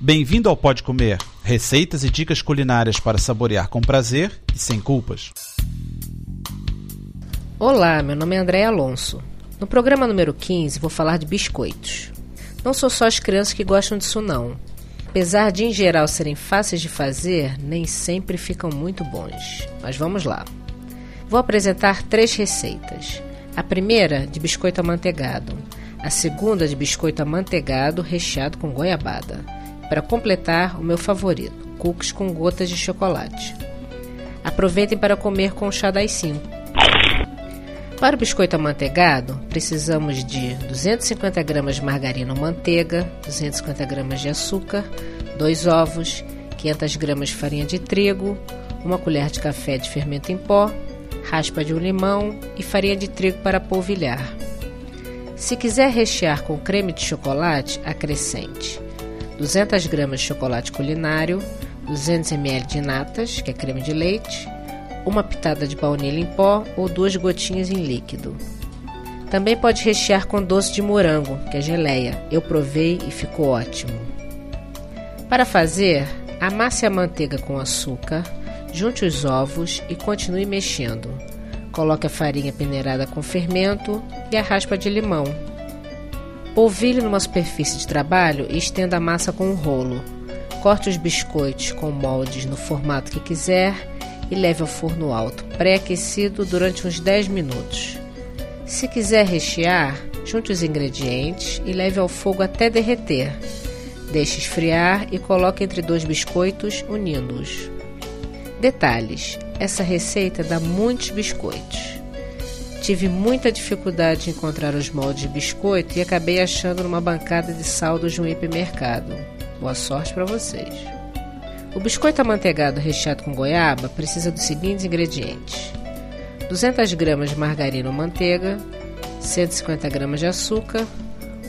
Bem-vindo ao Pode Comer, receitas e dicas culinárias para saborear com prazer e sem culpas. Olá, meu nome é André Alonso. No programa número 15 vou falar de biscoitos. Não sou só as crianças que gostam disso não. Apesar de em geral serem fáceis de fazer, nem sempre ficam muito bons. Mas vamos lá. Vou apresentar três receitas. A primeira de biscoito amanteigado, a segunda de biscoito amanteigado recheado com goiabada para completar o meu favorito, cookies com gotas de chocolate. Aproveitem para comer com o chá das 5. Para o biscoito amanteigado, precisamos de 250 gramas de margarina ou manteiga, 250 gramas de açúcar, 2 ovos, 500 gramas de farinha de trigo, uma colher de café de fermento em pó, raspa de um limão e farinha de trigo para polvilhar. Se quiser rechear com creme de chocolate, acrescente 200 gramas de chocolate culinário, 200 ml de natas, que é creme de leite, uma pitada de baunilha em pó ou duas gotinhas em líquido. Também pode rechear com doce de morango, que é geleia. Eu provei e ficou ótimo. Para fazer, amasse a manteiga com açúcar, junte os ovos e continue mexendo. Coloque a farinha peneirada com fermento e a raspa de limão. Polvilhe numa superfície de trabalho e estenda a massa com um rolo. Corte os biscoitos com moldes no formato que quiser e leve ao forno alto, pré-aquecido durante uns 10 minutos. Se quiser rechear, junte os ingredientes e leve ao fogo até derreter. Deixe esfriar e coloque entre dois biscoitos, unindo-os. Detalhes: essa receita dá muitos biscoitos. Tive muita dificuldade em encontrar os moldes de biscoito e acabei achando numa bancada de saldos de um hipermercado. Boa sorte para vocês. O biscoito amanteigado recheado com goiaba precisa dos seguintes ingredientes: 200 gramas de margarina ou manteiga, 150 gramas de açúcar,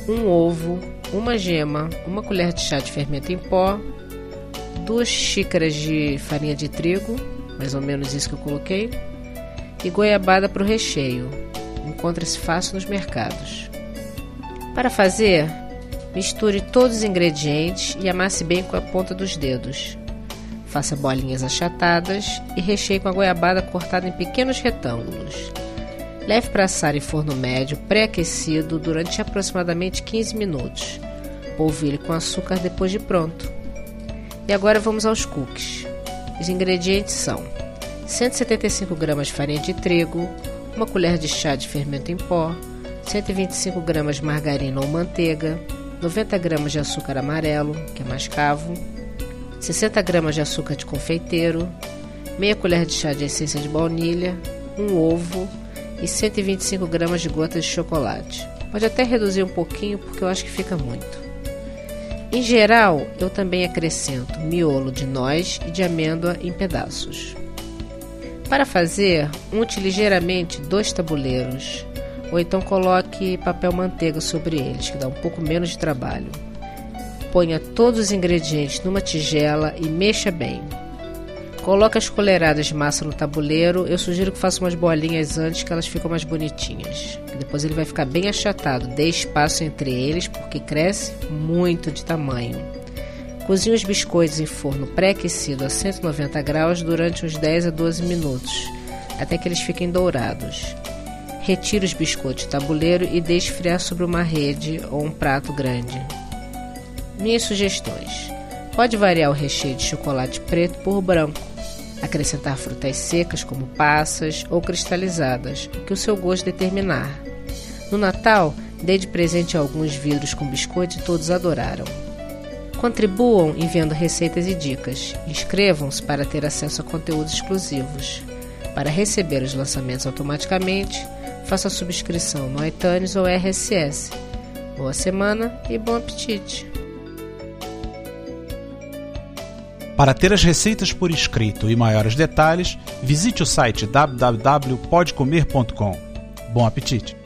um ovo, uma gema, uma colher de chá de fermento em pó, duas xícaras de farinha de trigo, mais ou menos isso que eu coloquei, e goiabada para o recheio. Encontra-se fácil nos mercados. Para fazer, misture todos os ingredientes e amasse bem com a ponta dos dedos. Faça bolinhas achatadas e recheie com a goiabada cortada em pequenos retângulos. Leve para assar em forno médio pré-aquecido durante aproximadamente 15 minutos. Polvilhe com açúcar depois de pronto. E agora vamos aos cookies. Os ingredientes são 175 gramas de farinha de trigo, uma colher de chá de fermento em pó, 125 gramas de margarina ou manteiga, 90 gramas de açúcar amarelo, que é mascavo, 60 gramas de açúcar de confeiteiro, meia colher de chá de essência de baunilha, um ovo e 125 gramas de gotas de chocolate. Pode até reduzir um pouquinho porque eu acho que fica muito. Em geral, eu também acrescento miolo de noz e de amêndoa em pedaços. Para fazer, unte ligeiramente dois tabuleiros, ou então coloque papel manteiga sobre eles, que dá um pouco menos de trabalho. Ponha todos os ingredientes numa tigela e mexa bem. Coloque as colheradas de massa no tabuleiro. Eu sugiro que faça umas bolinhas antes, que elas ficam mais bonitinhas. Depois ele vai ficar bem achatado. Dê espaço entre eles, porque cresce muito de tamanho. Cozinhe os biscoitos em forno pré-aquecido a 190 graus durante uns 10 a 12 minutos, até que eles fiquem dourados. Retire os biscoitos do tabuleiro e deixe esfriar sobre uma rede ou um prato grande. Minhas sugestões: pode variar o recheio de chocolate preto por branco, acrescentar frutas secas como passas ou cristalizadas, o que o seu gosto determinar. No Natal, dê de presente alguns vidros com biscoito e todos adoraram. Contribuam enviando receitas e dicas. Inscrevam-se para ter acesso a conteúdos exclusivos. Para receber os lançamentos automaticamente, faça a subscrição no iTunes ou RSS. Boa semana e bom apetite! Para ter as receitas por escrito e maiores detalhes, visite o site www.podcomer.com. Bom apetite!